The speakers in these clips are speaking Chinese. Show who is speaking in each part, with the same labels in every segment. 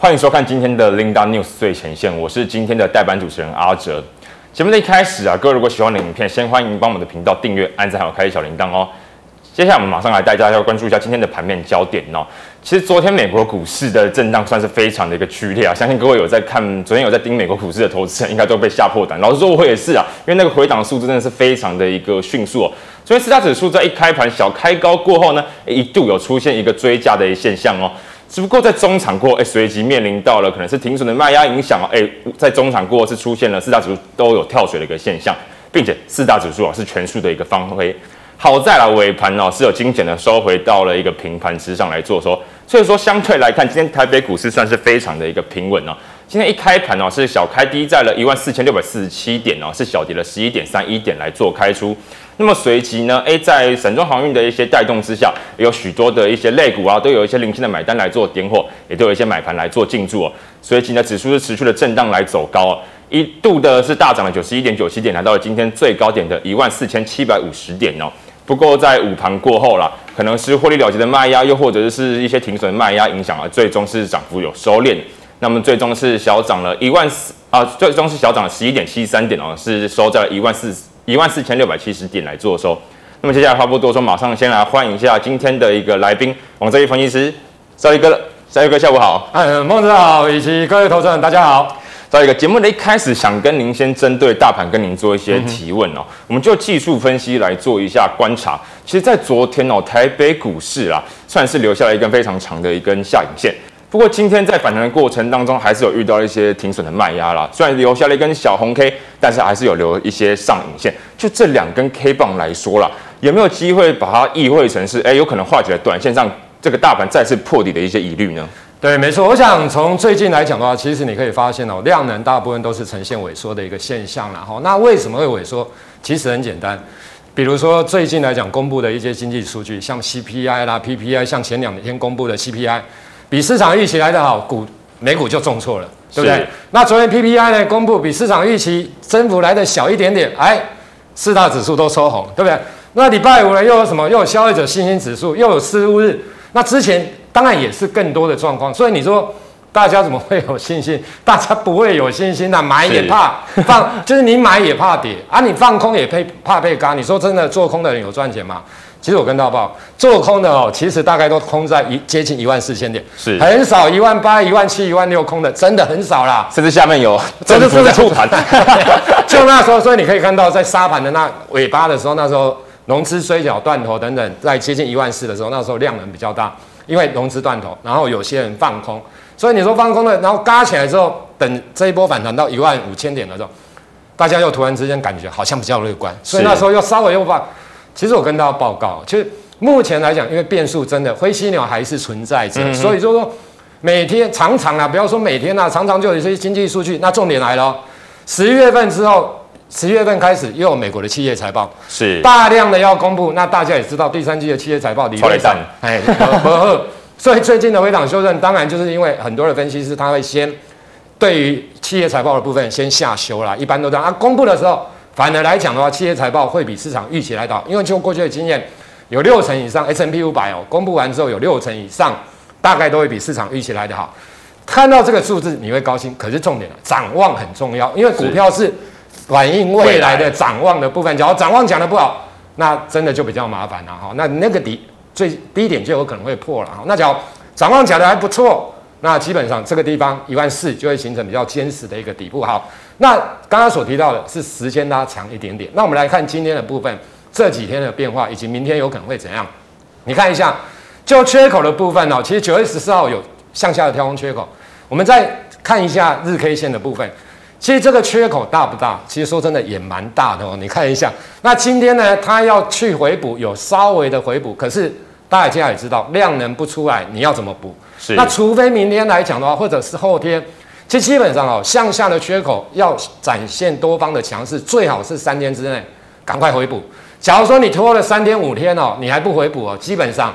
Speaker 1: 欢迎收看今天的 Linda News 最前线，我是今天的代班主持人阿哲。节目的一开始啊，各位如果喜欢的影片，先欢迎帮我们的频道订阅、按赞还有开启小铃铛哦。接下来我们马上来带大家要关注一下今天的盘面焦点哦。其实昨天美国股市的震荡算是非常的一个剧烈啊，相信各位有在看，昨天有在盯美国股市的投资人应该都被吓破胆。老实说，我也是啊，因为那个回档数字真的是非常的一个迅速哦。所以四大指数在一开盘小开高过后呢，一度有出现一个追价的一现象哦。只不过在中场过后，哎，随即面临到了可能是停损的卖压影响哦，哎，在中场过后是出现了四大指数都有跳水的一个现象，并且四大指数啊是全数的一个方飞。好在了尾盘哦是有精简的收回到了一个平盘之上来做收，所以说相对来看，今天台北股市算是非常的一个平稳哦。今天一开盘哦是小开低在了一万四千六百四十七点哦，是小跌了十一点三一点来做开出。那么随即呢，诶，在散装航运的一些带动之下，有许多的一些类股啊，都有一些零星的买单来做点火，也都有一些买盘来做进驻哦。随即呢，指数是持续的震荡来走高哦。一度的是大涨了九十一点九七点，来到了今天最高点的一万四千七百五十点哦。不过在午盘过后啦，可能是获利了结的卖压，又或者是一些停损卖压影响啊，最终是涨幅有收敛。那么最终是小涨了一万四啊，最终是小涨了十一点七三点哦，是收在了一万四一万四千六百七十点来做收。那么接下来话不多说，马上先来欢迎一下今天的一个来宾，王泽一分析师，赵一哥，赵一哥下午好。
Speaker 2: 嗯，孟子好，以及各位投资人大家好。
Speaker 1: 在一个节目的一开始，想跟您先针对大盘跟您做一些提问哦。我们就技术分析来做一下观察。其实，在昨天哦，台北股市啊，算是留下了一根非常长的一根下影线。不过，今天在反弹的过程当中，还是有遇到一些停损的卖压啦。虽然留下了一根小红 K，但是还是有留一些上影线。就这两根 K 棒来说啦，有没有机会把它意会成是，哎，有可能化解了短线上这个大盘再次破底的一些疑虑呢？
Speaker 2: 对，没错。我想从最近来讲的话，其实你可以发现哦，量能大部分都是呈现萎缩的一个现象了哈。那为什么会萎缩？其实很简单，比如说最近来讲公布的一些经济数据，像 CPI 啦、PPI，像前两天公布的 CPI，比市场预期来的好，股美股就重挫了，对不对？那昨天 PPI 呢公布比市场预期增幅来的小一点点，哎，四大指数都收红，对不对？那礼拜五呢又有什么？又有消费者信心指数，又有失误日。那之前。当然也是更多的状况，所以你说大家怎么会有信心？大家不会有信心的，买也怕 放，就是你买也怕跌啊，你放空也怕怕被嘎。你说真的，做空的人有赚钱吗？其实我跟大家报，做空的哦，其实大概都空在一接近一万四千点，是很少一万八、一万七、一万六空的，真的很少啦。
Speaker 1: 甚至下面有真的是在护盘，
Speaker 2: 就那时候，所以你可以看到在沙盘的那尾巴的时候，那时候融资衰脚断头等等，在接近一万四的时候，那时候量能比较大。因为融资断头，然后有些人放空，所以你说放空了，然后嘎起来之后，等这一波反弹到一万五千点的时候，大家又突然之间感觉好像比较乐观，所以那时候又稍微又放。其实我跟大家报告，其实目前来讲，因为变数真的灰犀牛还是存在着，所以就说每天常常啊，不要说每天啊，常常就有一些经济数据。那重点来了，十一月份之后。十月份开始又有美国的企业财报，是大量的要公布。那大家也知道，第三季的企业财报理论上，哎，不不，所以最近的回档修正，当然就是因为很多的分析师他会先对于企业财报的部分先下修啦，一般都这样。啊，公布的时候，反而来讲的话，企业财报会比市场预期来的好，因为就过去的经验，有六成以上 S M P 五百哦，公布完之后有六成以上，大概都会比市场预期来的好。看到这个数字你会高兴，可是重点了，展望很重要，因为股票是。反映未来的展望的部分，假如展望讲得不好，那真的就比较麻烦了哈。那那个底最低点就有可能会破了哈。那假如展望讲得还不错，那基本上这个地方一万四就会形成比较坚实的一个底部。好，那刚刚所提到的是时间拉长一点点。那我们来看今天的部分，这几天的变化以及明天有可能会怎样？你看一下，就缺口的部分哦，其实九月十四号有向下的跳空缺口。我们再看一下日 K 线的部分。其实这个缺口大不大？其实说真的也蛮大的哦。你看一下，那今天呢，它要去回补，有稍微的回补。可是大家现在也知道，量能不出来，你要怎么补？是。那除非明天来讲的话，或者是后天，其实基本上哦，向下的缺口要展现多方的强势，最好是三天之内赶快回补。假如说你拖了三天五天哦，你还不回补哦，基本上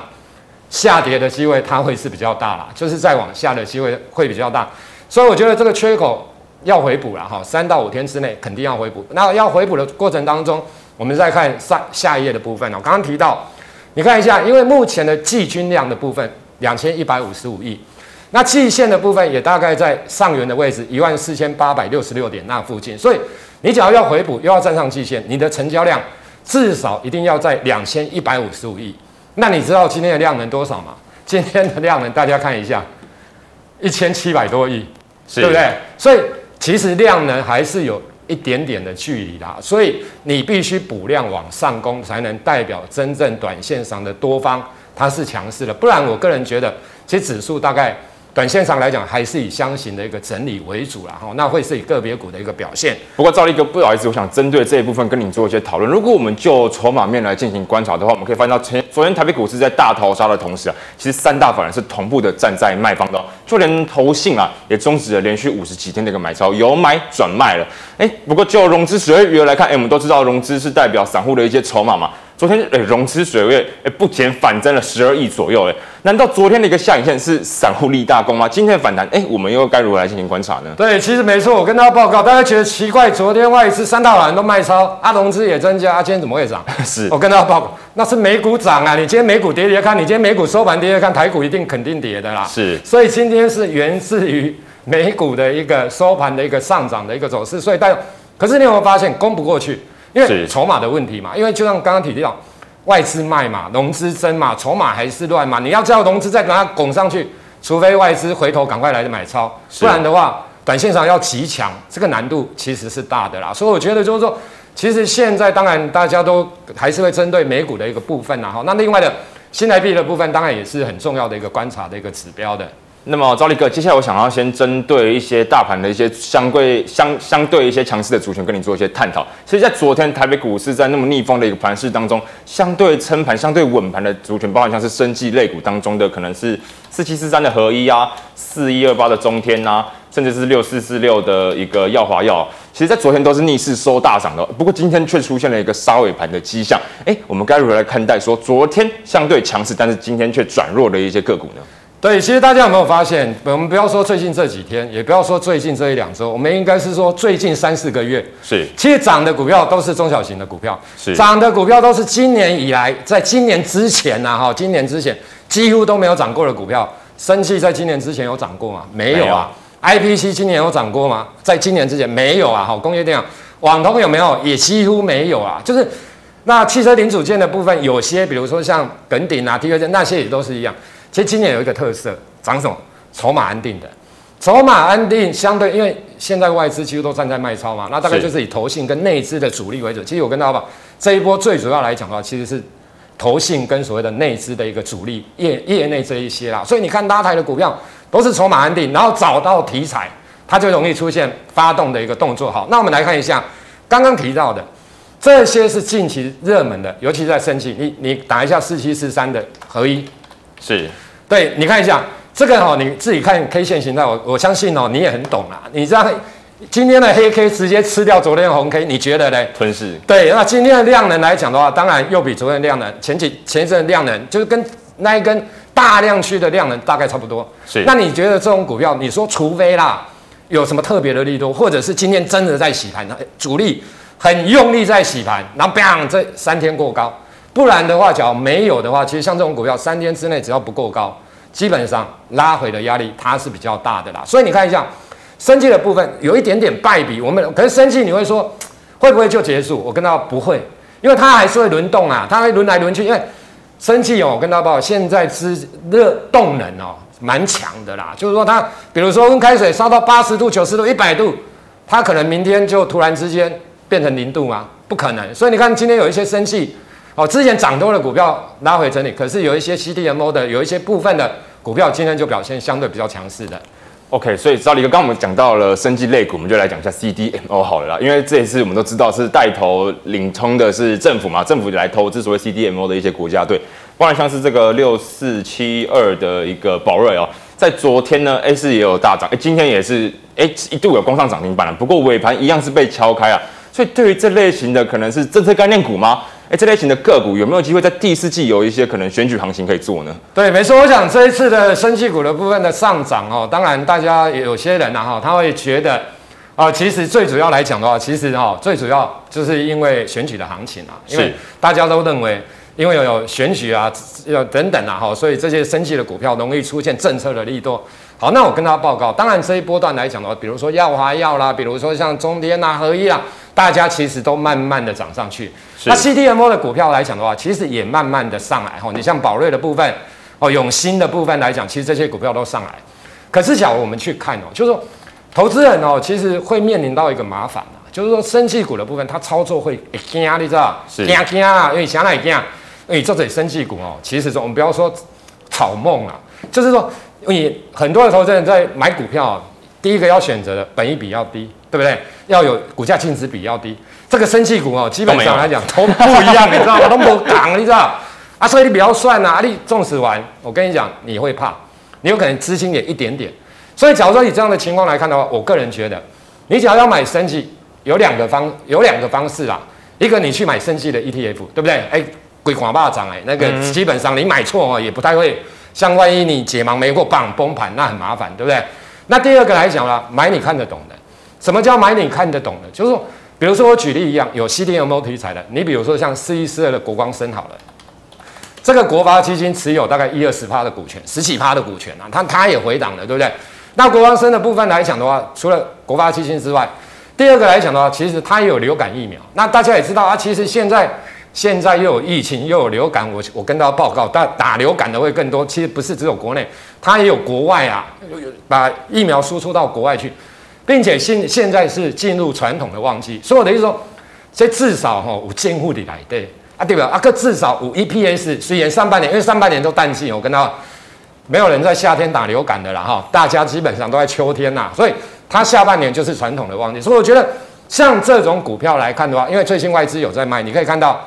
Speaker 2: 下跌的机会它会是比较大啦，就是再往下的机会会比较大。所以我觉得这个缺口。要回补了哈，三到五天之内肯定要回补。那要回补的过程当中，我们再看上下一页的部分哦。刚刚提到，你看一下，因为目前的季均量的部分两千一百五十五亿，那季线的部分也大概在上缘的位置，一万四千八百六十六点那附近。所以你只要要回补，又要站上季线，你的成交量至少一定要在两千一百五十五亿。那你知道今天的量能多少吗？今天的量能大家看一下，一千七百多亿，是对不对？所以其实量能还是有一点点的距离啦，所以你必须补量往上攻，才能代表真正短线上的多方它是强势的。不然，我个人觉得，其实指数大概。短线上来讲，还是以箱型的一个整理为主啦，哈，那会是以个别股的一个表现。
Speaker 1: 不过赵立哥，不好意思，我想针对这一部分跟你做一些讨论。如果我们就筹码面来进行观察的话，我们可以发现到前昨天台北股市在大逃杀的同时啊，其实三大法人是同步的站在卖方的，就连投信啊也终止了连续五十几天的一个买超，由买转卖了。哎，不过就融资水位余额来看，哎，我们都知道融资是代表散户的一些筹码嘛。昨天诶，融资水位诶不减反增了十二亿左右诶，难道昨天的一个下影线是散户立大功吗？今天的反弹诶，我们又该如何来进行观察呢？
Speaker 2: 对，其实没错，我跟大家报告，大家觉得奇怪，昨天外资三大法人都卖超，啊，融资也增加，啊，今天怎么会涨？
Speaker 1: 是
Speaker 2: 我跟大家报告，那是美股涨啊，你今天美股跌跌看，你今天美股收盘跌跌看，台股一定肯定跌的啦。
Speaker 1: 是，
Speaker 2: 所以今天是源自于美股的一个收盘的一个上涨的一个走势，所以但可是你有没有发现攻不过去？因为筹码的问题嘛，因为就像刚刚提到。外资卖嘛，融资增嘛，筹码还是乱嘛。你要叫融资再把它拱上去，除非外资回头赶快来买超，不然的话，短线上要极强，这个难度其实是大的啦。所以我觉得就是说，其实现在当然大家都还是会针对美股的一个部分啦。哈，那另外的新台币的部分，当然也是很重要的一个观察的一个指标的。
Speaker 1: 那么赵力哥，接下来我想要先针对一些大盘的一些相对相相对一些强势的族群，跟你做一些探讨。其实，在昨天台北股市在那么逆风的一个盘势当中，相对撑盘、相对稳盘的族群，包含像是生技类股当中的，可能是四七四三的合一啊，四一二八的中天啊，甚至是六四四六的一个耀华药，其实在昨天都是逆势收大涨的。不过今天却出现了一个杀尾盘的迹象。哎，我们该如何来看待说昨天相对强势，但是今天却转弱的一些个股呢？
Speaker 2: 对，其实大家有没有发现？我们不要说最近这几天，也不要说最近这一两周，我们应该是说最近三四个月。
Speaker 1: 是，
Speaker 2: 其实涨的股票都是中小型的股票，
Speaker 1: 是
Speaker 2: 涨的股票都是今年以来，在今年之前呐，哈，今年之前几乎都没有涨过的股票。生气在今年之前有涨过吗？没有啊。IPC 今年有涨过吗？在今年之前没有啊。好，工业电脑、网通有没有？也几乎没有啊。就是那汽车零组件的部分，有些比如说像耿鼎啊、T 二件那些也都是一样。其实今年有一个特色，涨什么？筹码安定的，筹码安定相对，因为现在外资几乎都站在卖超嘛，那大概就是以投信跟内资的主力为主。其实我跟大家讲，这一波最主要来讲的话，其实是投信跟所谓的内资的一个主力业业内这一些啦。所以你看拉抬的股票都是筹码安定，然后找到题材，它就容易出现发动的一个动作。好，那我们来看一下刚刚提到的这些是近期热门的，尤其是在生气，你你打一下四七四三的合一，
Speaker 1: 是。
Speaker 2: 对，你看一下这个哦，你自己看 K 线形态，我我相信哦，你也很懂啦。你知道今天的黑 K 直接吃掉昨天的红 K，你觉得呢？
Speaker 1: 吞噬。
Speaker 2: 对，那今天的量能来讲的话，当然又比昨天的量能，前几前一阵的量能就是跟那一根大量区的量能大概差不多。
Speaker 1: 是。
Speaker 2: 那你觉得这种股票，你说除非啦有什么特别的力度，或者是今天真的在洗盘，主力很用力在洗盘，然后 bang 这三天过高。不然的话，假如没有的话，其实像这种股票，三天之内只要不过高，基本上拉回的压力它是比较大的啦。所以你看一下，生气的部分有一点点败笔。我们可是生气你会说会不会就结束？我跟他不会，因为它还是会轮动啊，它会轮来轮去。因为生气哦，我跟他报，现在之热动能哦蛮强的啦。就是说它，比如说温开水烧到八十度、九十度、一百度，它可能明天就突然之间变成零度吗？不可能。所以你看今天有一些生气。哦，之前涨多的股票拉回整理，可是有一些 CDMO 的，有一些部分的股票今天就表现相对比较强势的。
Speaker 1: OK，所以兆立哥，刚刚我们讲到了生技类股，我们就来讲一下 CDMO 好了啦。因为这一次我们都知道是带头领冲的是政府嘛，政府来投资所谓 CDMO 的一些国家队，不然像是这个六四七二的一个宝瑞哦，在昨天呢 A 四也有大涨，哎，今天也是哎一度有攻上涨停板了，不过尾盘一样是被敲开啊。所以对于这类型的可能是政策概念股吗？哎，这类型的个股有没有机会在第四季有一些可能选举行情可以做呢？
Speaker 2: 对，没错。我想这一次的生技股的部分的上涨哦，当然大家有些人呐哈，他会觉得啊，其实最主要来讲的话，其实哈，最主要就是因为选举的行情啊，因为大家都认为，因为有选举啊，要等等啊哈，所以这些生气的股票容易出现政策的利多。好，那我跟大家报告，当然这一波段来讲的话，比如说耀华药啦，比如说像中天啊、合一啦，大家其实都慢慢的涨上去。那 CDMO 的股票来讲的话，其实也慢慢的上来。哈，你像宝瑞的部分，哦，永新的部分来讲，其实这些股票都上来。可是，假如我们去看哦，就是说，投资人哦，其实会面临到一个麻烦啊，就是说，生气股的部分，它操作会惊，你知道？是惊惊啊，因为想来惊。哎，这里生技股哦，其实说我们不要说草梦啊，就是说，你很多的投资人在买股票，第一个要选择的本益比要低，对不对？要有股价净值比要低。这个生气股哦，基本上来讲都不一样，你知道吗？都不港，你知道？啊，所以你不要算啊，你纵使玩，我跟你讲，你会怕，你有可能资金也一点点。所以，假如说以这样的情况来看的话，我个人觉得，你只要要买生气，有两个方，有两个方式啦。一个你去买生气的 ETF，对不对？哎。鬼狂霸涨哎，那个基本上你买错哦，也不太会。像万一你解盲没过，棒崩盘，那很麻烦，对不对？那第二个来讲了，买你看得懂的。什么叫买你看得懂的？就是说，比如说我举例一样，有 CDMO 题材的，你比如说像四一四二的国光生好了，这个国发基金持有大概一二十趴的股权，十几趴的股权啊，它它也回档了，对不对？那国光生的部分来讲的话，除了国发基金之外，第二个来讲的话，其实它也有流感疫苗。那大家也知道啊，其实现在。现在又有疫情，又有流感，我我跟大家报告，但打流感的会更多。其实不是只有国内，它也有国外啊，把疫苗输出到国外去，并且现现在是进入传统的旺季。所以我的意思说，这至少哈有监护的来对啊，对吧？啊，个至少有 EPS。虽然上半年因为上半年都淡季，我跟他没有人在夏天打流感的啦哈，大家基本上都在秋天呐，所以它下半年就是传统的旺季。所以我觉得像这种股票来看的话，因为最近外资有在卖，你可以看到。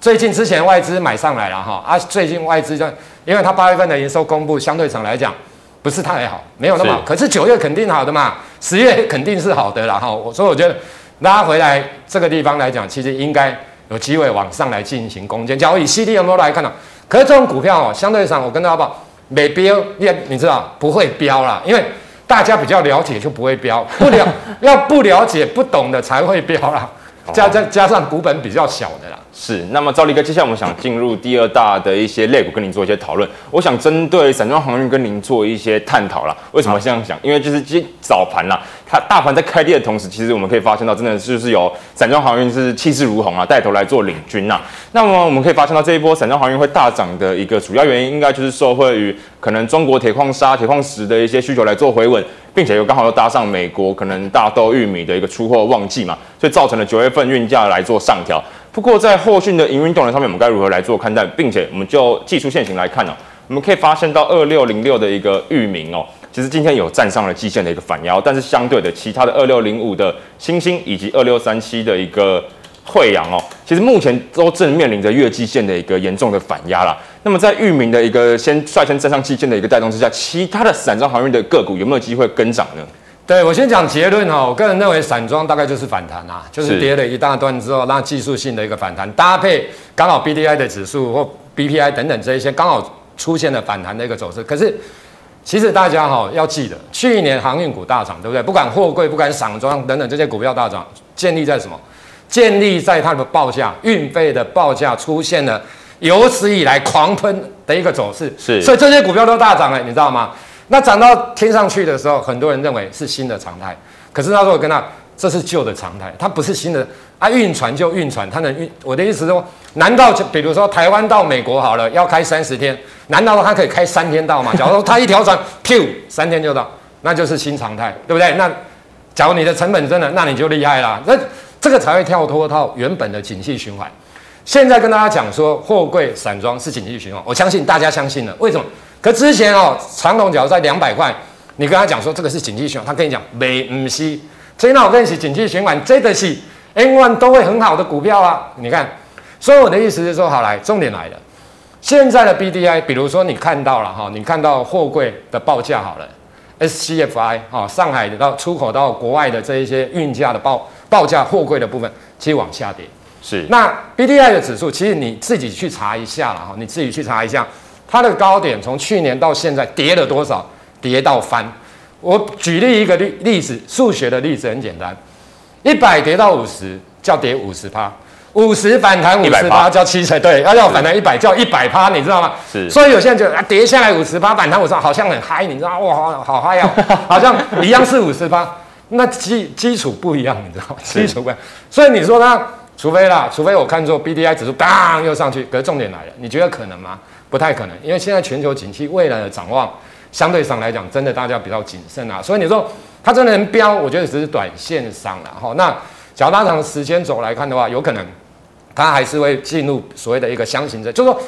Speaker 2: 最近之前外资买上来了哈啊，最近外资就因为它八月份的营收公布相对上来讲不是太好，没有那么好，是可是九月肯定好的嘛，十月肯定是好的了哈。所以我觉得拉回来这个地方来讲，其实应该有机会往上来进行攻坚。假如以 CDMO 来看呢，可是这种股票哦，相对上我跟大家报没标，你你知道不会标啦，因为大家比较了解就不会标，不了要不了解不懂的才会标啦。加加加上股本比较小的啦。
Speaker 1: 是，那么兆立哥，接下来我们想进入第二大的一些类股，跟您做一些讨论。我想针对散装航运跟您做一些探讨啦。为什么这样想？因为就是今早盘啦，它大盘在开跌的同时，其实我们可以发现到，真的就是有散装航运是气势如虹啊，带头来做领军呐。那么我们可以发现到，这一波散装航运会大涨的一个主要原因，应该就是受惠于可能中国铁矿砂、铁矿石的一些需求来做回稳，并且又刚好又搭上美国可能大豆、玉米的一个出货旺季嘛，所以造成了九月份运价来做上调。不过在后续的营运动能上面，我们该如何来做看待？并且我们就技术线型来看呢、哦，我们可以发现到二六零六的一个域名哦，其实今天有站上了季线的一个反压，但是相对的其他的二六零五的欣兴以及二六三七的一个惠阳哦，其实目前都正面临着月季线的一个严重的反压啦。那么在域名的一个先率先站上季线的一个带动之下，其他的散装航运的个股有没有机会跟涨呢？
Speaker 2: 对，我先讲结论哈，我个人认为散装大概就是反弹啊，就是跌了一大段之后，那技术性的一个反弹，搭配刚好 B D I 的指数或 B P I 等等这一些刚好出现了反弹的一个走势。可是其实大家哈要记得，去年航运股大涨，对不对？不管货柜，不管散装等等这些股票大涨，建立在什么？建立在它的报价，运费的报价出现了有史以来狂喷的一个走势。是，所以这些股票都大涨了，你知道吗？那涨到天上去的时候，很多人认为是新的常态。可是他说我跟他，这是旧的常态，它不是新的啊。运船就运船，它能运。我的意思是说，难道就比如说台湾到美国好了，要开三十天，难道它可以开三天到吗？假如说它一条船，咻，三天就到，那就是新常态，对不对？那假如你的成本真的，那你就厉害了。那这个才会跳脱到原本的景气循环。现在跟大家讲说，货柜散装是景气循环，我相信大家相信了。为什么？可之前哦，长荣假如在两百块，你跟他讲说这个是景气循环，他跟你讲没唔是，所以那我跟你讲景气循环，这个是 N one 都会很好的股票啊。你看，所以我的意思是说，好来，重点来了，现在的 BDI，比如说你看到了哈，你看到货柜的报价好了，SCFI 哈，上海的到出口到国外的这一些运价的报报价货柜的部分，其实往下跌。是，那 BDI 的指数，其实你自己去查一下了哈，你自己去查一下。它的高点从去年到现在跌了多少？跌到翻。我举例一个例例子，数学的例子很简单，一百跌到五十叫跌五十趴，五十反弹五十趴叫七成，对，要要反弹一百叫一百趴，你知道吗？
Speaker 1: 是。
Speaker 2: 所以有些人就啊跌下来五十趴反弹五十，好像很嗨，你知道哇，好好嗨呀，好像一样是五十趴，那基基础不一样，你知道吗？基础不一样。所以你说呢？除非啦，除非我看错 B D I 指数，当又上去。可是重点来了，你觉得可能吗？不太可能，因为现在全球景气未来的展望，相对上来讲，真的大家比较谨慎啊。所以你说它真的能飙，我觉得只是短线上了哈。那较拉长时间轴来看的话，有可能。它还是会进入所谓的一个箱型的，就是说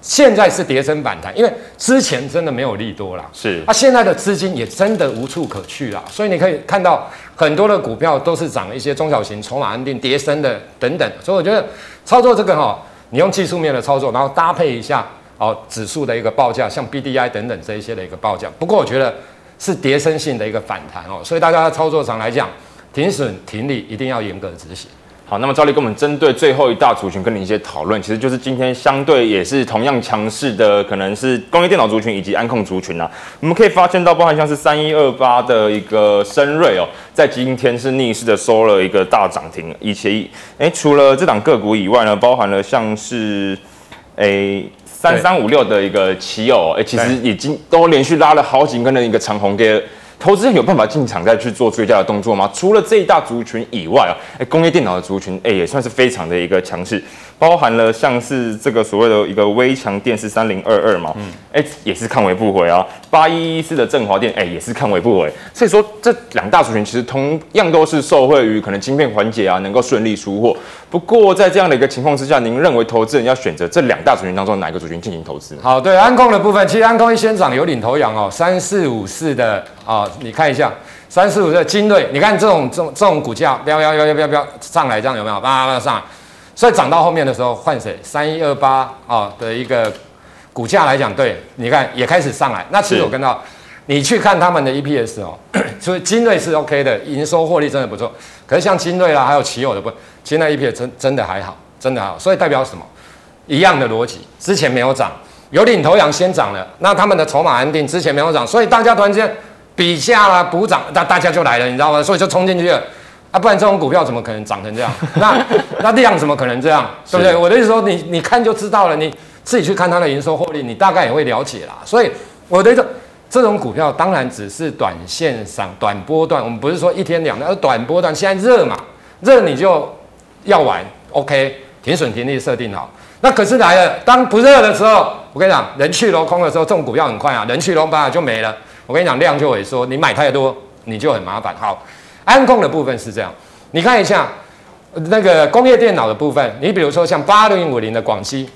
Speaker 2: 现在是跌升反弹，因为之前真的没有利多啦，
Speaker 1: 是。
Speaker 2: 它现在的资金也真的无处可去啦，所以你可以看到很多的股票都是涨一些中小型、筹码安定、跌升的等等。所以我觉得操作这个哈，你用技术面的操作，然后搭配一下哦指数的一个报价，像 BDI 等等这一些的一个报价。不过我觉得是跌升性的一个反弹哦，所以大家在操作上来讲，停损停利一定要严格执行。
Speaker 1: 好，那么照例跟我们针对最后一大族群跟你一些讨论，其实就是今天相对也是同样强势的，可能是工业电脑族群以及安控族群啊。我们可以发现到，包含像是三一二八的一个深瑞哦，在今天是逆势的收了一个大涨停，以及哎，除了这档个股以外呢，包含了像是哎三三五六的一个奇友，哎，其实已经都连续拉了好几根的一个长红给。投资人有办法进场再去做追加的动作吗？除了这一大族群以外啊，哎，工业电脑的族群，哎，也算是非常的一个强势。包含了像是这个所谓的一个微强电视三零二二嘛，嗯，哎，也是看尾不回啊。八一一四的振华电，哎，也是看尾不回。所以说这两大族群其实同样都是受惠于可能晶片环节啊，能够顺利出货。不过在这样的一个情况之下，您认为投资人要选择这两大族群当中哪一个族群进行投资？
Speaker 2: 好，对安控的部分，其实安控一先涨有领头羊哦，三四五四的啊、哦，你看一下三四五的精锐，你看这种这种这种股价飙飙飙飙飙飙上来，这样有没有？叭叭上来。所以涨到后面的时候换谁？三一二八啊的一个股价来讲，对，你看也开始上来。那其实我跟到你去看他们的 EPS 哦，所以精锐是 OK 的，营收获利真的不错。可是像精锐啦，还有奇友的不，现在 EPS 真真的还好，真的还好。所以代表什么？一样的逻辑，之前没有涨，有领头羊先涨了，那他们的筹码安定，之前没有涨，所以大家突然间比价啦补涨，那大家就来了，你知道吗？所以就冲进去了。啊，不然这种股票怎么可能涨成这样？那那量怎么可能这样？对不对？我的意思说，你你看就知道了，你自己去看它的营收获利，你大概也会了解啦。所以我的意思，这种股票当然只是短线上、短波段，我们不是说一天两天，而短波段现在热嘛，热你就要玩，OK，停损停利设定好。那可是来了，当不热的时候，我跟你讲，人去楼空的时候，这种股票很快啊，人去楼空就没了。我跟你讲，量就萎缩，你买太多，你就很麻烦。好。安控的部分是这样，你看一下那个工业电脑的部分，你比如说像八零五零的广西，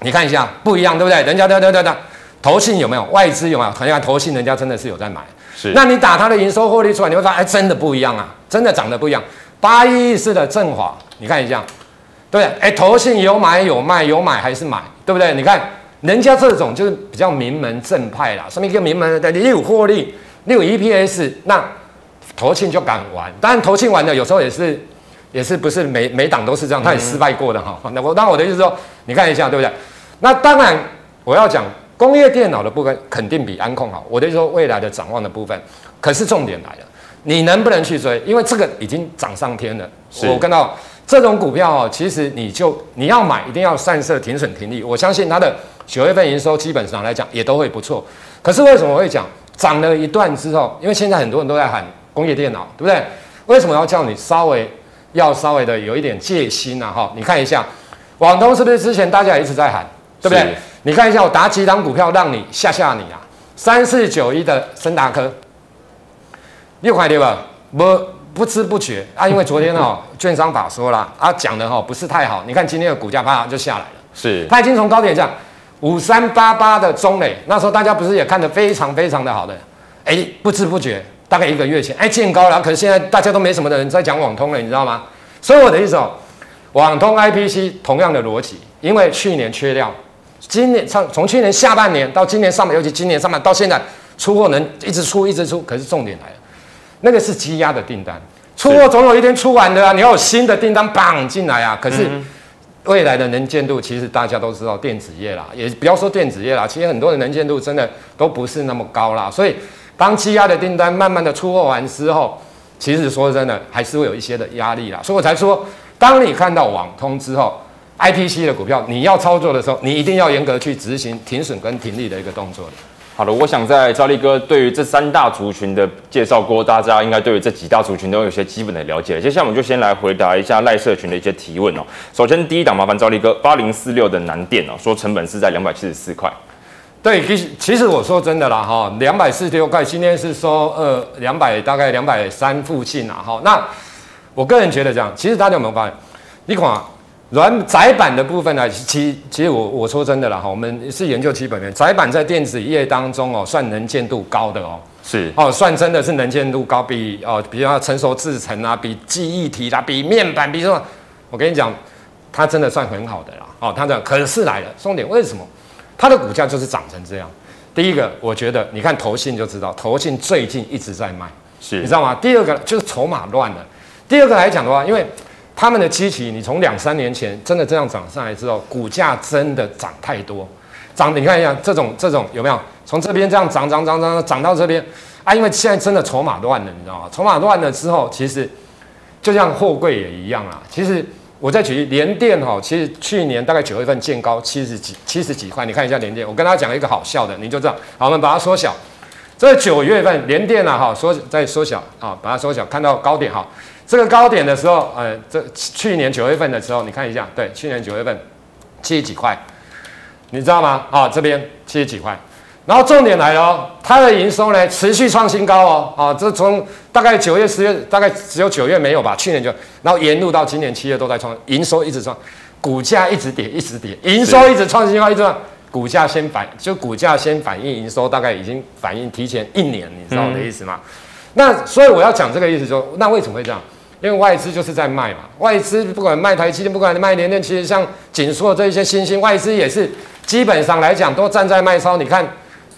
Speaker 2: 你看一下不一样，对不对？人家对对对对，投信有没有？外资有没有？好像投信人家真的是有在买。
Speaker 1: 是。
Speaker 2: 那你打它的营收获利出来，你会发现，哎，真的不一样啊，真的长得不一样。八一一四的振华，你看一下，对，哎，投信有买有卖，有买还是买，对不对？你看人家这种就是比较名门正派啦，什么一个名门的，你有获利，你有 EPS，那。投信就敢玩，当然投信玩的有时候也是，也是不是每每档都是这样，他也失败过的哈。那我那我的意思是说，你看一下对不对？那当然我要讲工业电脑的部分肯定比安控好。我的意思说未来的展望的部分，可是重点来了，你能不能去追？因为这个已经涨上天了。我看到这种股票哦，其实你就你要买，一定要善设停损停利。我相信它的九月份营收基本上来讲也都会不错。可是为什么我会讲涨了一段之后？因为现在很多人都在喊。工业电脑对不对？为什么要叫你稍微要稍微的有一点戒心呢？哈，你看一下，网通是不是之前大家也一直在喊，对不对？你看一下，我打几档股票让你吓吓你啊！三四九一的森达科，六块对吧？不不知不觉啊，因为昨天哦，券商法说了啊，讲的哈不是太好。你看今天的股价啪就下来了，
Speaker 1: 是，
Speaker 2: 它已经从高点这样五三八八的中磊，那时候大家不是也看得非常非常的好的，哎，不知不觉。大概一个月前，哎，见高了，可是现在大家都没什么的人在讲网通了，你知道吗？所以我的意思哦，网通 IPC 同样的逻辑，因为去年缺料，今年上从去年下半年到今年上半，尤其今年上半到现在出货能一直出一直出，可是重点来了，那个是积压的订单，出货总有一天出完的啊，你要有新的订单绑进来啊。可是未来的能见度，其实大家都知道，电子业啦，也不要说电子业啦，其实很多的能见度真的都不是那么高啦，所以。当积压的订单慢慢的出货完之后，其实说真的还是会有一些的压力啦，所以我才说当你看到网通之后，IPC 的股票，你要操作的时候，你一定要严格去执行停损跟停利的一个动作。
Speaker 1: 好的，我想在兆立哥对于这三大族群的介绍过，大家应该对于这几大族群都有些基本的了解了。接下来我们就先来回答一下赖社群的一些提问哦。首先第一档，麻烦兆立哥，八零四六的南电哦，说成本是在两百七十四块。
Speaker 2: 对，其实其实我说真的啦哈，两百四十六块，今天是说呃两百大概两百三附近啦哈。那我个人觉得这样，其实大家有没有发现？你看软载板的部分呢，其其实我我说真的啦哈，我们是研究基本面，窄板在电子业当中哦，算能见度高的哦，
Speaker 1: 是
Speaker 2: 哦，算真的是能见度高，比哦比较成熟制程啊，比记忆体啦，比面板，比如说我跟你讲，它真的算很好的啦。哦，它这样可是来了，重点为什么？它的股价就是涨成这样。第一个，我觉得你看投信就知道，投信最近一直在卖，
Speaker 1: 是
Speaker 2: 你知道吗？第二个就是筹码乱了。第二个来讲的话，因为他们的机器，你从两三年前真的这样涨上来之后，股价真的涨太多，涨你看一下这种这种有没有？从这边这样涨涨涨涨涨到这边啊，因为现在真的筹码乱了，你知道吗？筹码乱了之后，其实就像货柜也一样啊，其实。我再举例联电哈，其实去年大概九月份见高七十几七十几块，你看一下联电。我跟大家讲一个好笑的，你就这样。好，我们把它缩小。这九月份联电啊哈，缩再缩小啊，把它缩小，看到高点哈。这个高点的时候，呃，这去年九月份的时候，你看一下，对，去年九月份七十几块，你知道吗？啊，这边七十几块。然后重点来了，它的营收呢持续创新高哦，啊，这从大概九月、十月，大概只有九月没有吧，去年就，然后沿路到今年七月都在创营收一直创，股价一直跌一直跌，营收一直创新高一直创，股价先反就股价先反映营收，大概已经反映提前一年，你知道我的意思吗？那所以我要讲这个意思说，那为什么会这样？因为外资就是在卖嘛，外资不管卖台积电，不管卖联电，其实像景硕这一些新兴外资也是基本上来讲都站在卖超，你看。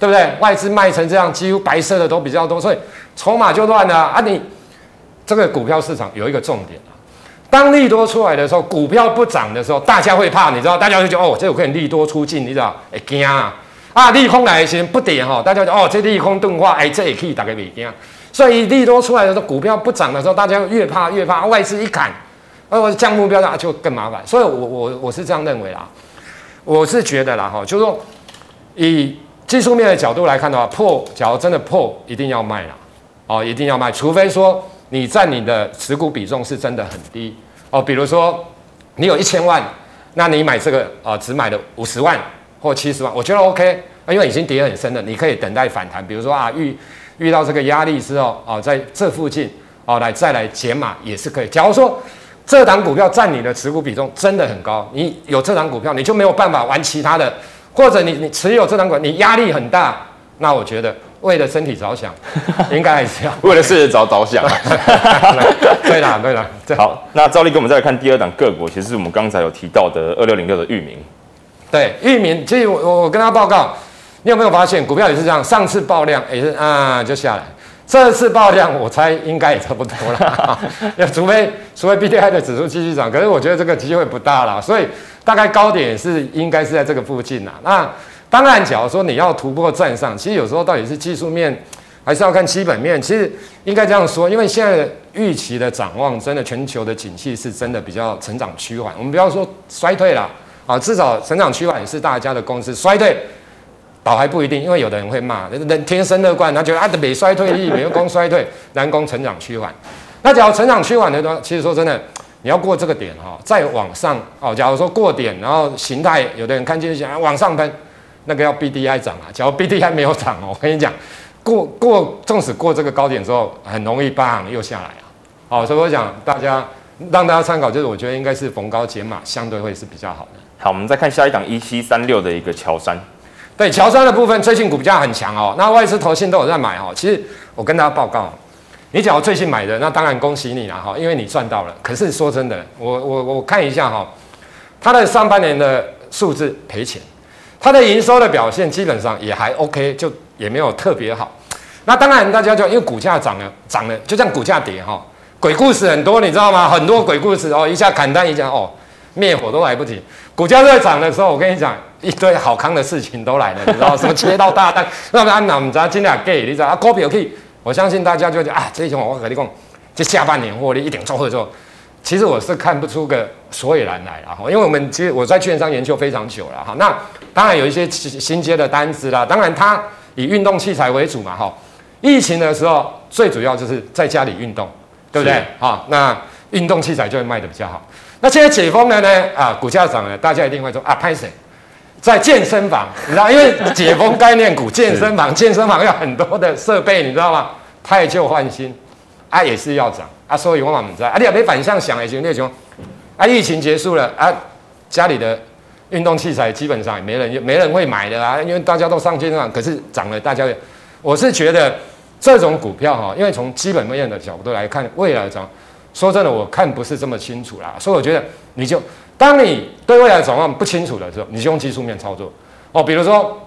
Speaker 2: 对不对？外资卖成这样，几乎白色的都比较多，所以筹码就乱了啊！你这个股票市场有一个重点啊，当利多出来的时候，股票不涨的时候，大家会怕，你知道？大家会觉得哦，这有可能利多出尽，你知道？哎，惊啊！啊，利空来行不跌哈，大家就哦，这利空钝化，哎，这也可以打给你惊。所以利多出来的时候，股票不涨的时候，大家越怕越怕，外资一砍，哦，降目标价就更麻烦。所以我我我是这样认为啦，我是觉得啦哈，就是说以。技术面的角度来看的话，破，假如真的破，一定要卖啦，哦，一定要卖，除非说你占你的持股比重是真的很低，哦，比如说你有一千万，那你买这个啊、哦，只买了五十万或七十万，我觉得 OK，因为已经跌很深了，你可以等待反弹，比如说啊，遇遇到这个压力之后，哦，在这附近，哦，来再来减码也是可以。假如说这档股票占你的持股比重真的很高，你有这档股票，你就没有办法玩其他的。或者你你持有这档股，你压力很大，那我觉得为了身体着想，应该还是要
Speaker 1: 为了事业着着想。
Speaker 2: 对啦对啦，
Speaker 1: 好，那赵力哥，我们再来看第二档个股，其实是我们刚才有提到的二六零六的裕民。
Speaker 2: 对，域名，其实我我跟他报告，你有没有发现股票也是这样？上次爆量也是啊就下来，这次爆量我猜应该也差不多了，要 除非除非 BDI 的指数继续涨，可是我觉得这个机会不大了，所以。大概高点是应该是在这个附近呐。那当然，假如说你要突破站上，其实有时候到底是技术面，还是要看基本面。其实应该这样说，因为现在的预期的展望，真的全球的景气是真的比较成长趋缓。我们不要说衰退了啊，至少成长趋缓也是大家的共识。衰退倒还不一定，因为有的人会骂人天生乐观，他觉得啊，美衰退力，美攻衰退，南攻 成长趋缓。那假如成长趋缓的话，其实说真的。你要过这个点哈，再往上哦。假如说过点，然后形态，有的人看见想往上喷，那个要 BDI 涨啊。假如 BDI 没有涨哦，我跟你讲，过过纵使过这个高点之后，很容易棒又下来啊。好，所以我想大家让大家参考，就是我觉得应该是逢高减码，相对会是比较好的。
Speaker 1: 好，我们再看下一档一七三六的一个乔山。
Speaker 2: 对，乔山的部分最近股价很强哦，那外资投信都有在买哦。其实我跟大家报告。你讲我最近买的，那当然恭喜你了哈，因为你赚到了。可是说真的，我我我看一下哈，它的上半年的数字赔钱，它的营收的表现基本上也还 OK，就也没有特别好。那当然大家就因为股价涨了，涨了，就像股价跌哈，鬼故事很多，你知道吗？很多鬼故事哦，一下砍单，一下哦灭火都来不及。股价在涨的时候，我跟你讲一堆好康的事情都来了，你知道什么切到大单，那么按哪我们知道今天给，你知道啊，股票可以。我相信大家就觉得啊，这一种我跟你讲，这下半年获利一定超会做，其实我是看不出个所以然来了哈，因为我们其实我在券商研究非常久了哈。那当然有一些新接的单子啦，当然它以运动器材为主嘛哈。疫情的时候最主要就是在家里运动，对不对？好，那运动器材就会卖得比较好。那现在解封了呢啊，股价涨了，大家一定会说啊，拍谁？在健身房，你知道，因为解封概念股，健身房，健身房有很多的设备，你知道吗？汰旧换新，啊，也是要涨啊，所以我们在啊，你也没反向想也行，那种啊，疫情结束了啊，家里的运动器材基本上也没人，没人会买的啦，因为大家都上健身房，可是涨了，大家，我是觉得这种股票哈，因为从基本面的角度来看，未来涨，说真的，我看不是这么清楚啦，所以我觉得你就。当你对未来的展望不清楚的时候，你就用技术面操作哦。比如说，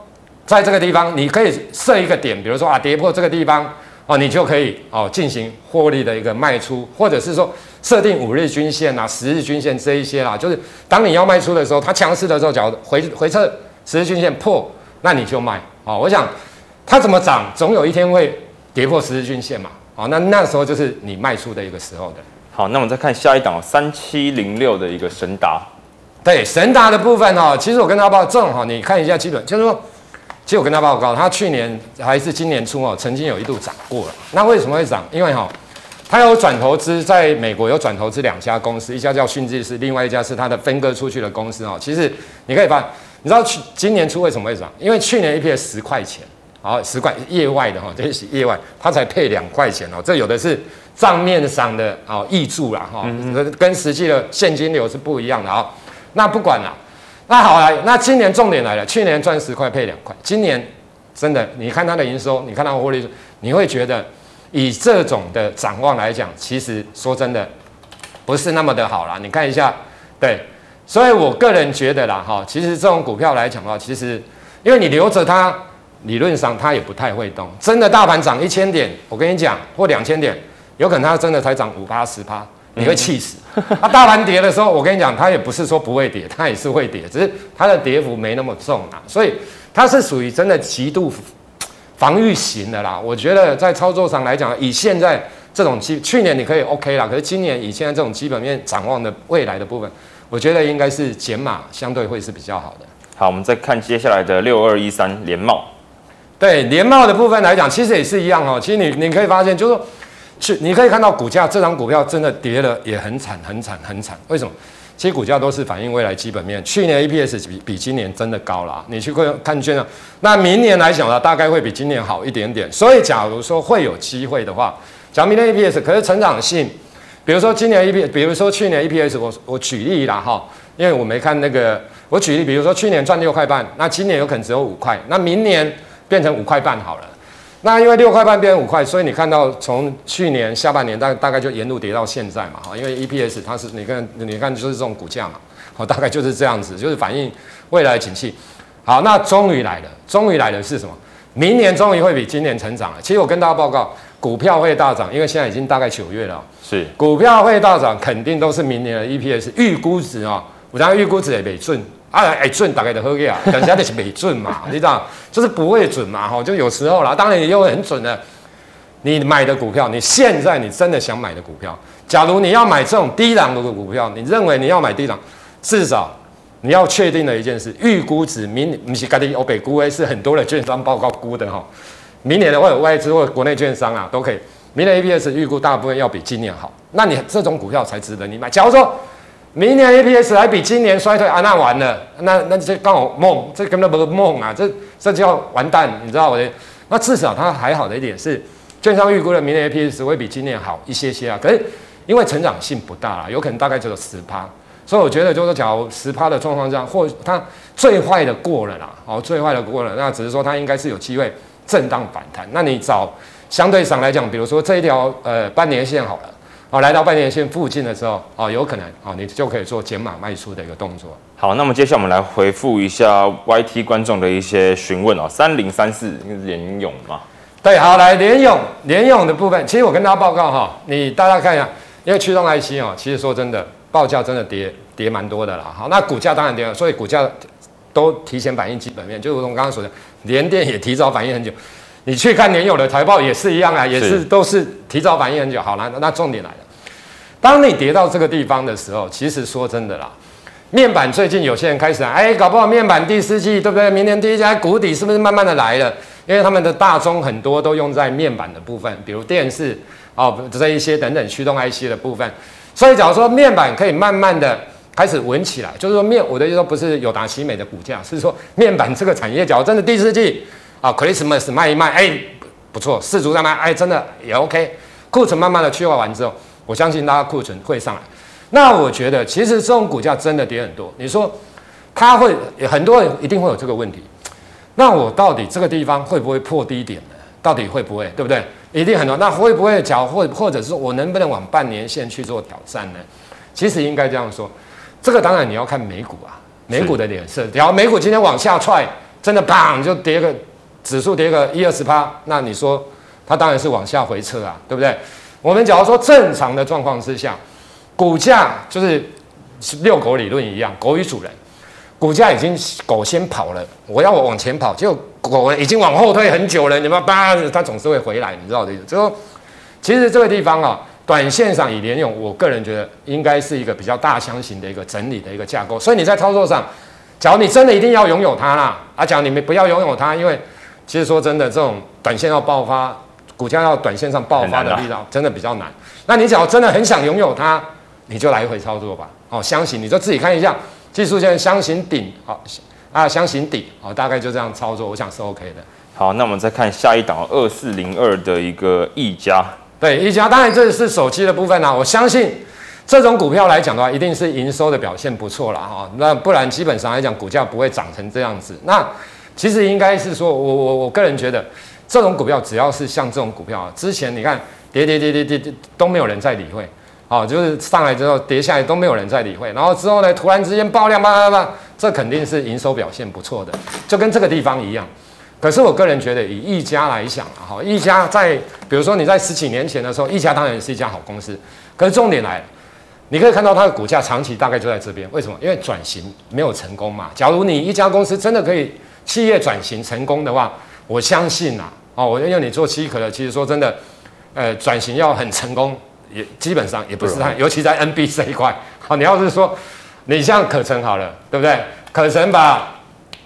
Speaker 2: 在这个地方，你可以设一个点，比如说啊，跌破这个地方哦，你就可以哦进行获利的一个卖出，或者是说设定五日均线啊、十日均线这一些啦。就是当你要卖出的时候，它强势的时候，假如回回撤十日均线破，那你就卖哦。我想它怎么涨，总有一天会跌破十日均线嘛。哦，那那时候就是你卖出的一个时候的。
Speaker 1: 好，那我们再看下一档三七零六的一个神达，
Speaker 2: 对神达的部分哦，其实我跟他报正哈，你看一下基本，就是说，其实我跟他报告，他去年还是今年初哦，曾经有一度涨过了。那为什么会涨？因为哈，他有转投资，在美国有转投资两家公司，一家叫训智是，另外一家是他的分割出去的公司哦。其实你可以发，你知道去今年初为什么会涨？因为去年 EPS 十块钱，好十块业外的哈，这是业外，它才配两块钱哦，这有的是。账面上的啊挹注啦哈，跟实际的现金流是不一样的啊。那不管了，那好了，那今年重点来了，去年赚十块配两块，今年真的，你看它的营收，你看它的获利，你会觉得以这种的展望来讲，其实说真的不是那么的好了。你看一下，对，所以我个人觉得啦哈，其实这种股票来讲的话，其实因为你留着它，理论上它也不太会动。真的大盘涨一千点，我跟你讲，或两千点。有可能它真的才涨五八十趴，你会气死。它大盘跌的时候，我跟你讲，它也不是说不会跌，它也是会跌，只是它的跌幅没那么重啊。所以它是属于真的极度防御型的啦。我觉得在操作上来讲，以现在这种基，去年你可以 OK 啦，可是今年以现在这种基本面展望的未来的部分，我觉得应该是减码相对会是比较好的。
Speaker 1: 好，我们再看接下来的六二一三联茂。
Speaker 2: 对联茂的部分来讲，其实也是一样哦。其实你你可以发现，就是说。去，你可以看到股价，这张股票真的跌了，也很惨，很惨，很惨。为什么？其实股价都是反映未来基本面。去年 EPS 比比今年真的高了。你去看看券商，那明年来讲呢，大概会比今年好一点点。所以，假如说会有机会的话，假如明年 EPS 可是成长性，比如说今年 EPS，比如说去年 EPS，我我举例啦哈，因为我没看那个，我举例，比如说去年赚六块半，那今年有可能只有五块，那明年变成五块半好了。那因为六块半变成五块，所以你看到从去年下半年大大概就沿路跌到现在嘛，哈，因为 EPS 它是你看你看就是这种股价嘛，好，大概就是这样子，就是反映未来的景气。好，那终于来了，终于来的是什么？明年终于会比今年成长了。其实我跟大家报告，股票会大涨，因为现在已经大概九月了，
Speaker 1: 是股
Speaker 2: 票会大涨，肯定都是明年的 EPS 预估值啊，我讲预估值也没准。啊，哎，准大概就好个啊，等下就是没准嘛，你知道，就是不会准嘛，哈，就有时候啦，当然也有很准的。你买的股票，你现在你真的想买的股票，假如你要买这种低档的股票，你认为你要买低档，至少你要确定的一件事，预估值明不是家己欧北估诶，是很多的券商报告估的哈。明年的话，有外资或国内券商啊，都可以，明年 EPS 预估大部分要比今年好，那你这种股票才值得你买。假如说。明年 EPS 还比今年衰退啊？那完了，那那这刚好梦，这根本不是梦啊！这这叫完蛋，你知道我的？那至少它还好的一点是，券商预估的明年 EPS 会比今年好一些些啊。可是因为成长性不大啦，有可能大概只有十趴，所以我觉得就是假如十趴的状况下，或它最坏的过了啦，哦，最坏的过了，那只是说它应该是有机会震荡反弹。那你找相对上来讲，比如说这一条呃半年线好了。好，来到半年线附近的时候，哦，有可能，哦，你就可以做减码卖出的一个动作。
Speaker 1: 好，那么接下来我们来回复一下 YT 观众的一些询问哦。三零三四是联咏嘛？
Speaker 2: 对，好，来联勇，联勇的部分，其实我跟大家报告哈，你大家看一下，因为驱动 IC 哦，其实说真的，报价真的跌跌蛮多的啦。好，那股价当然跌了，所以股价都提前反映基本面，就如同刚刚说的，联电也提早反应很久。你去看年有的财报也是一样啊，也是都是提早反应很久。好，了那重点来了，当你跌到这个地方的时候，其实说真的啦，面板最近有些人开始哎，搞不好面板第四季对不对？明年第一家谷底是不是慢慢的来了？因为他们的大宗很多都用在面板的部分，比如电视哦这一些等等驱动 IC 的部分。所以假如说面板可以慢慢的开始稳起来，就是说面我的意思说不是有达、奇美的股价，是说面板这个产业，假如真的第四季啊 Christmas 卖一卖，哎不错，四足在卖，哎真的也 OK，库存慢慢的去化完之后。我相信大家库存会上来，那我觉得其实这种股价真的跌很多。你说它会很多人一定会有这个问题，那我到底这个地方会不会破低点呢？到底会不会，对不对？一定很多。那会不会讲或或者是说我能不能往半年线去做挑战呢？其实应该这样说，这个当然你要看美股啊，美股的脸色。只要美股今天往下踹，真的砰就跌个指数跌个一二十趴，那你说它当然是往下回撤啊，对不对？我们假如说正常的状况之下，股价就是遛狗理论一样，狗与主人，股价已经狗先跑了，我要我往前跑，结果狗已经往后退很久了，你们叭，它总是会回来，你知道的意思。就说其实这个地方啊，短线上以联咏，我个人觉得应该是一个比较大箱型的一个整理的一个架构，所以你在操作上，假如你真的一定要拥有它啦，啊，假如你们不要拥有它，因为其实说真的，这种短线要爆发。股价要短线上爆发的力道真的比较难。那你只要真的很想拥有它，你就来回操作吧。哦，箱型你就自己看一下，技术线箱型顶，好啊，箱型底，好，大概就这样操作，我想是 OK 的。
Speaker 1: 好，那我们再看下一档二四零二的一个毅嘉。
Speaker 2: 对，毅嘉当然这是手机的部分啊。我相信这种股票来讲的话，一定是营收的表现不错了哈。那不然基本上来讲，股价不会涨成这样子。那其实应该是说，我我我个人觉得。这种股票只要是像这种股票啊，之前你看跌跌跌跌跌跌都没有人在理会，好，就是上来之后跌下来都没有人在理会，然后之后呢，突然之间爆量，叭叭叭，这肯定是营收表现不错的，就跟这个地方一样。可是我个人觉得，以一家来讲啊，哈，一家在比如说你在十几年前的时候，一家当然是一家好公司，可是重点来了，你可以看到它的股价长期大概就在这边，为什么？因为转型没有成功嘛。假如你一家公司真的可以企业转型成功的话，我相信呐，哦，我因为你做七可的，其实说真的，呃，转型要很成功，也基本上也不是太，尤其在 NB 这一块。好，你要是说你像可成好了，对不对？可成把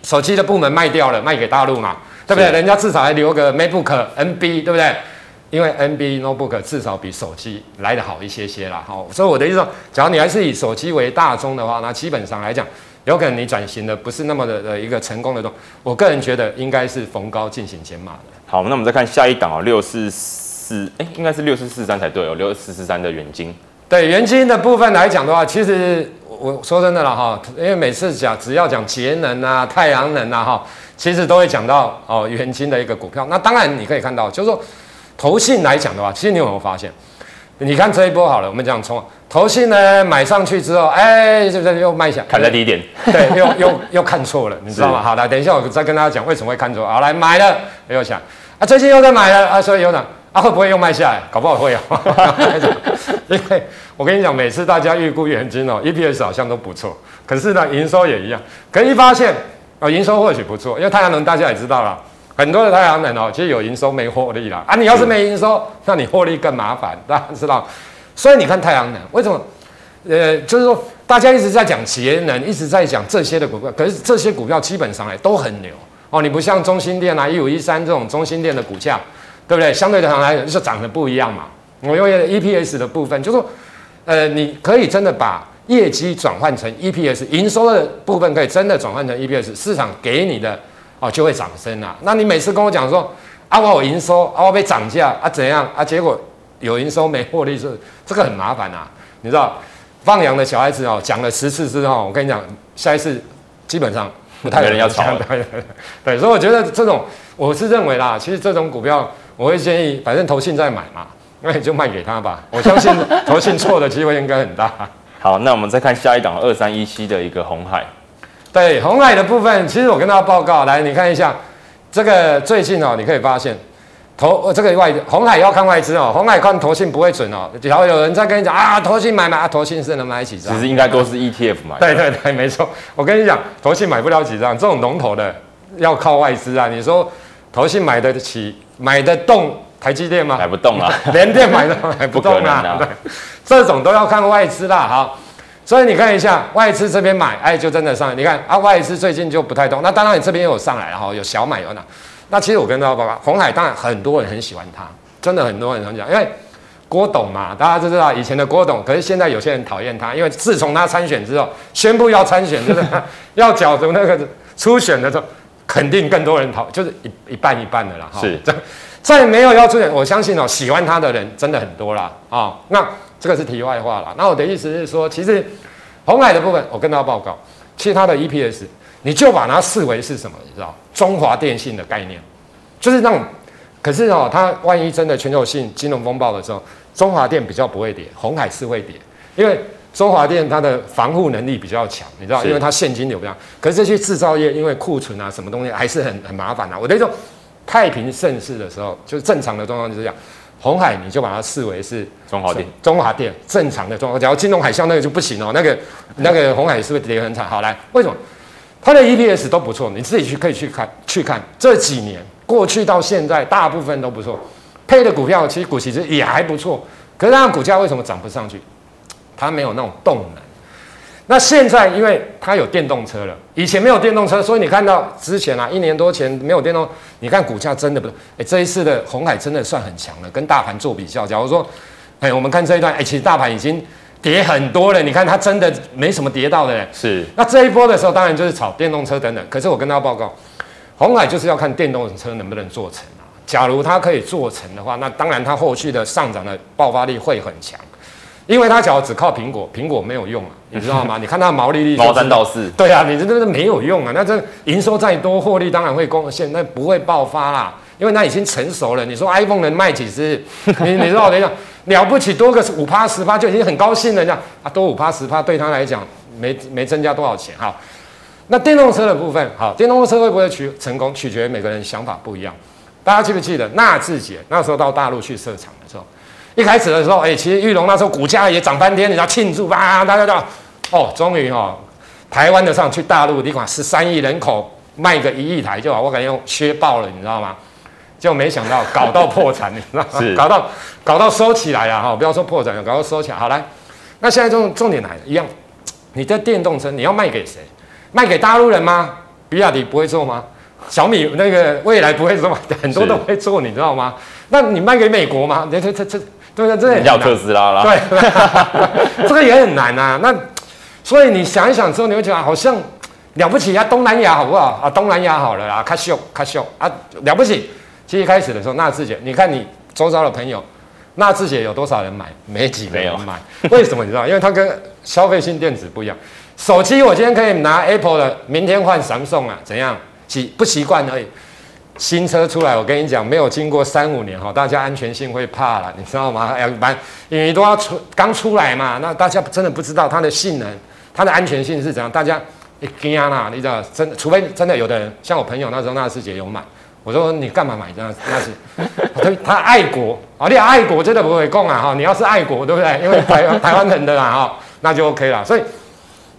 Speaker 2: 手机的部门卖掉了，卖给大陆嘛，对不对？人家至少还留个 MacBook NB，对不对？因为 NB Notebook 至少比手机来得好一些些啦。好，所以我的意思说，假如你还是以手机为大宗的话，那基本上来讲。有可能你转型的不是那么的的一个成功的动，我个人觉得应该是逢高进行减码的。
Speaker 1: 好，那我们再看下一档啊，六四四，哎，应该是六四四三才对哦，六四四三的元金。
Speaker 2: 对元金的部分来讲的话，其实我说真的了哈，因为每次讲只要讲节能啊、太阳能啊哈，其实都会讲到哦元金的一个股票。那当然你可以看到，就是说投信来讲的话，其实你有没有发现？你看这一波好了，我们讲从投信呢买上去之后，哎，是不是又卖下？
Speaker 1: 看在低点，
Speaker 2: 对，又又 又看错了，你知道吗？好的，等一下我再跟大家讲为什么会看错。好，来买了，又想啊，最近又在买了啊，所以有涨啊，会不会又卖下来？搞不好会啊，因为我跟你讲，每次大家预估原金哦，EPS 好像都不错，可是呢，营收也一样，可一发现啊，营收或许不错，因为太阳能大家也知道了。很多的太阳能哦，其实有营收没获利啦啊！你要是没营收，那你获利更麻烦，大家知道。所以你看太阳能为什么？呃，就是说大家一直在讲节能，一直在讲这些的股票，可是这些股票基本上来都很牛哦。你不像中心店啊、一五一三这种中心店的股价，对不对？相对的来讲，就是涨得不一样嘛。我因为 EPS 的部分，就是说呃，你可以真的把业绩转换成 EPS，营收的部分可以真的转换成 EPS，市场给你的。哦，就会涨升啊。那你每次跟我讲说，啊，我有营收，啊，我被涨价，啊，怎样啊？结果有营收没获利，是这个很麻烦啊。你知道，放羊的小孩子哦，讲了十次之后，我跟你讲，下一次基本上不太有人要炒了。对，所以我觉得这种，我是认为啦，其实这种股票，我会建议，反正投信在买嘛，那你就卖给他吧。我相信投信错的机会应该很大。
Speaker 1: 好，那我们再看下一档二三一七的一个红海。
Speaker 2: 对红海的部分，其实我跟大家报告，来你看一下，这个最近哦，你可以发现，投这个外红海要看外资哦，红海看投信不会准哦。只要有人在跟你讲啊，投信买买啊，投信是能买几张？
Speaker 1: 其实应该都是 ETF 买。
Speaker 2: 对对对，没错。我跟你讲，投信买不了几张，这种龙头的要靠外资啊。你说投信买得起、买得动台积电吗？
Speaker 1: 买不动啊，
Speaker 2: 联电买都买不动啊，啊对，这种都要看外资啦。好，所以你看一下外资这边买，哎，就真的上来。你看啊，外资最近就不太动。那当然你这边有上来了哈，有小买有哪？那其实我跟大家报告，红海当然很多人很喜欢它，真的很多人很讲，因为郭董嘛，大家都知道以前的郭董，可是现在有些人讨厌他，因为自从他参选之后，宣布要参选，就是 要角逐那个初选的时候，肯定更多人讨，就是一一半一半的啦。
Speaker 1: 是。
Speaker 2: 再没有要出选，我相信哦，喜欢他的人真的很多啦。啊、哦。那这个是题外话啦。那我的意思是说，其实红海的部分，我跟大家报告，其实它的 EPS，你就把它视为是什么？你知道，中华电信的概念，就是那种。可是哦，它万一真的全球性金融风暴的时候，中华电比较不会跌，红海是会跌，因为中华电它的防护能力比较强，你知道，因为它现金流比较。可是这些制造业，因为库存啊，什么东西还是很很麻烦啊。我的意思说。太平盛世的时候，就是正常的状况就是这样。鸿海你就把它视为是
Speaker 1: 中华电，
Speaker 2: 中华电正常的中华。假如金融海啸那个就不行哦，那个 那个红海是不是跌很惨？好来，为什么？它的 EPS 都不错，你自己去可以去看去看这几年过去到现在，大部分都不错。配的股票其实股息也还不错，可是它的股价为什么涨不上去？它没有那种动能。那现在，因为它有电动车了，以前没有电动车，所以你看到之前啊，一年多前没有电动，你看股价真的不是，哎，这一次的红海真的算很强了，跟大盘做比较。假如说，哎，我们看这一段，哎，其实大盘已经跌很多了，你看它真的没什么跌到的嘞。
Speaker 1: 是。那
Speaker 2: 这一波的时候，当然就是炒电动车等等。可是我跟大家报告，红海就是要看电动车能不能做成啊。假如它可以做成的话，那当然它后续的上涨的爆发力会很强。因为他只要只靠苹果，苹果没有用啊，你知道吗？你看它的毛利率
Speaker 1: 毛三到四，
Speaker 2: 对啊，你这真的没有用啊。那这营收再多，获利当然会贡献，那不会爆发啦，因为那已经成熟了。你说 iPhone 能卖几只？你你知道我等一下了不起，多个五趴十趴就已经很高兴了。这样啊，多五趴十趴对他来讲没没增加多少钱哈。那电动车的部分，好，电动车会不会取成功，取决于每个人想法不一样。大家记不记得纳智捷那时候到大陆去设厂？一开始的时候，哎、欸，其实玉龙那时候股价也涨翻天，你要庆祝吧？大家叫哦，终于哦，台湾的上去大陆，你管十三亿人口卖个一亿台就好，我感觉用削爆了，你知道吗？就没想到搞到破产，你知道吗？搞到搞到收起来了哈，不要说破产，搞到收起来。好来，那现在重重点来了，一样，你的电动车你要卖给谁？卖给大陆人吗？比亚迪不会做吗？小米那个未来不会做吗？很多都会做，你知道吗？那你卖给美国吗？这这这这。对不对？这也
Speaker 1: 要特斯拉啦。
Speaker 2: 对，这个也很难啊。那所以你想一想之后，你会觉得好像了不起啊，东南亚好不好啊？东南亚好了啦，卡秀卡秀啊，了不起。其实一开始的时候，纳智捷，你看你周遭的朋友，纳智捷有多少人买？没几个人买。为什么你知道？因为它跟消费性电子不一样。手机我今天可以拿 Apple 的，明天换 Samsung 啊？怎样？习不习惯而已。新车出来，我跟你讲，没有经过三五年哈，大家安全性会怕了，你知道吗？要不然你都要出刚出来嘛，那大家真的不知道它的性能、它的安全性是怎样，大家一惊啦，你知道？真的，除非真的有的人像我朋友那时候，纳智捷有买，我说你干嘛买这样？那是他他爱国啊，你爱国真的不会供啊哈，你要是爱国对不对？因为台台湾人的啦哈，那就 OK 了。所以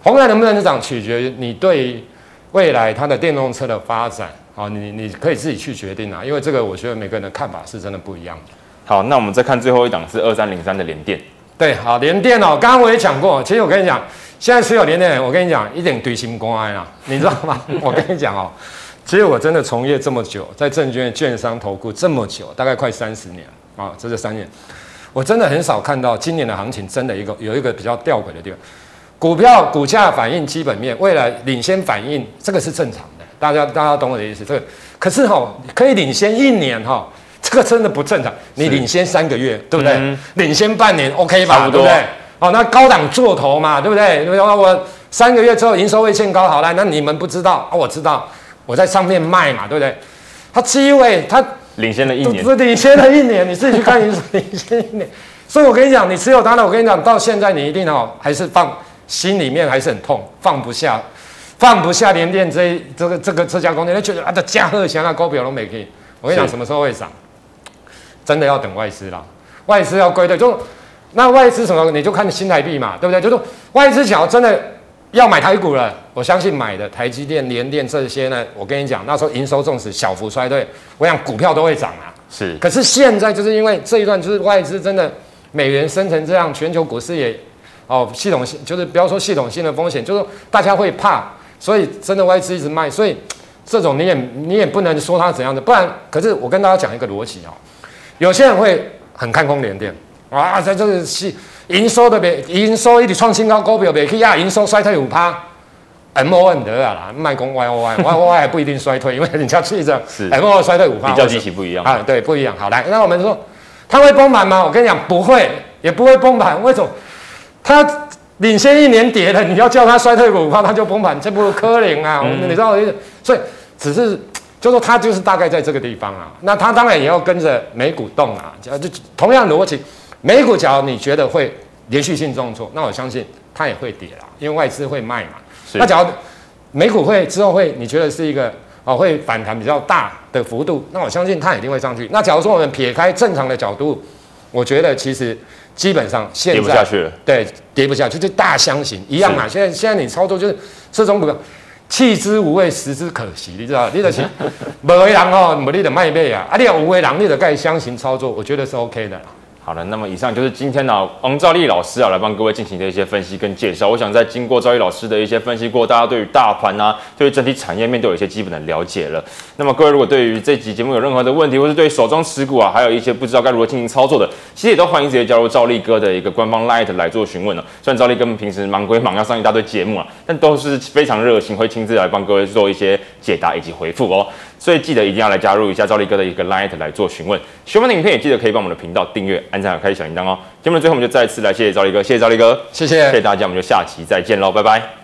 Speaker 2: 红海能不能涨，取决于你对未来它的电动车的发展。好，你你可以自己去决定啊，因为这个我觉得每个人的看法是真的不一样的。
Speaker 1: 好，那我们再看最后一档是二三零三的联电。
Speaker 2: 对，好，联电哦，刚刚我也讲过，其实我跟你讲，现在持有联电，我跟你讲，一点堆心公安啊，你知道吗？我跟你讲哦，其实我真的从业这么久，在证券、券商投顾这么久，大概快三十年啊，这是三年，我真的很少看到今年的行情真的一个有一个比较吊诡的地方，股票股价反映基本面，未来领先反应，这个是正常的。大家大家懂我的意思，这个可是哈、喔，可以领先一年哈、喔，这个真的不正常。你领先三个月，对不对？嗯、领先半年，OK 吧？对不对？哦，那高档做头嘛，对不对？那我三个月之后营收会见高，好了，那你们不知道，我知道，我在上面卖嘛，对不对？他机会他
Speaker 1: 领先了一年，
Speaker 2: 领先了一年，你自己去看营收领先一年。所以我跟你讲，你持有它的，我跟你讲，到现在你一定哦，还是放心里面还是很痛，放不下。放不下联电这这个这个这家公司，他觉得啊，这嘉贺祥啊，高表龙美可以。我跟你讲，什么时候会涨？真的要等外资啦，外资要归队，就那外资什么，你就看新台币嘛，对不对？就是外资想要真的要买台股了，我相信买的台积电、联电这些呢，我跟你讲，那时候营收纵使小幅衰退，我想股票都会涨啊。
Speaker 1: 是，
Speaker 2: 可是现在就是因为这一段就是外资真的美元升成这样，全球股市也哦系统性就是不要说系统性的风险，就是大家会怕，所以真的外资一直卖，所以这种你也你也不能说它怎样的，不然可是我跟大家讲一个逻辑哦，有些人会很看空联电，哇，在这个是营收的别营收一直创新高，股票别去压营收衰退五趴。M O N 得啊啦，卖公 Y O Y，Y O Y 还不一定衰退，因为人家去这
Speaker 1: 是
Speaker 2: M O 衰退五趴，
Speaker 1: 比较机器不一样
Speaker 2: 啊，对，不一样。好来，那我们说它会崩盘吗？我跟你讲，不会，也不会崩盘。为什么？它领先一年跌的，你要叫它衰退五趴，它就崩盘，这不可能啊！嗯、你知道我意思？所以只是就说它就是大概在这个地方啊。那它当然也要跟着美股动啊，就同样逻辑，美股假如你觉得会连续性重挫，那我相信它也会跌啦，因为外资会卖嘛。那假如美股会之后会，你觉得是一个哦会反弹比较大的幅度，那我相信它一定会上去。那假如说我们撇开正常的角度，我觉得其实基本上现在
Speaker 1: 跌不下去了，
Speaker 2: 对，跌不下去，就大箱型一样嘛。现在现在你操作就是这种股票，弃之无味，食之可惜，你知道？你的钱 没为人哦，没你的卖卖啊，啊你有无为人，你的盖箱型操作，我觉得是 OK 的。
Speaker 1: 好的，那么以上就是今天呢，王兆立老师啊来帮各位进行的一些分析跟介绍。我想在经过兆立老师的一些分析过，大家对于大盘啊，对于整体产业面都有一些基本的了解了。那么各位如果对于这集节目有任何的问题，或是对手中持股啊，还有一些不知道该如何进行操作的，其实也都欢迎直接加入兆立哥的一个官方 Line 来做询问了。虽然兆立哥平时忙归忙，要上一大堆节目啊，但都是非常热心，会亲自来帮各位做一些解答以及回复哦。所以记得一定要来加入一下赵力哥的一个 Line 来做询问。喜欢的影片也记得可以帮我们的频道订阅、按赞和开启小铃铛哦。节目的最后，我们就再次来谢谢赵力哥，谢谢赵力哥，
Speaker 2: 谢谢，
Speaker 1: 谢谢大家，我们就下期再见喽，拜拜。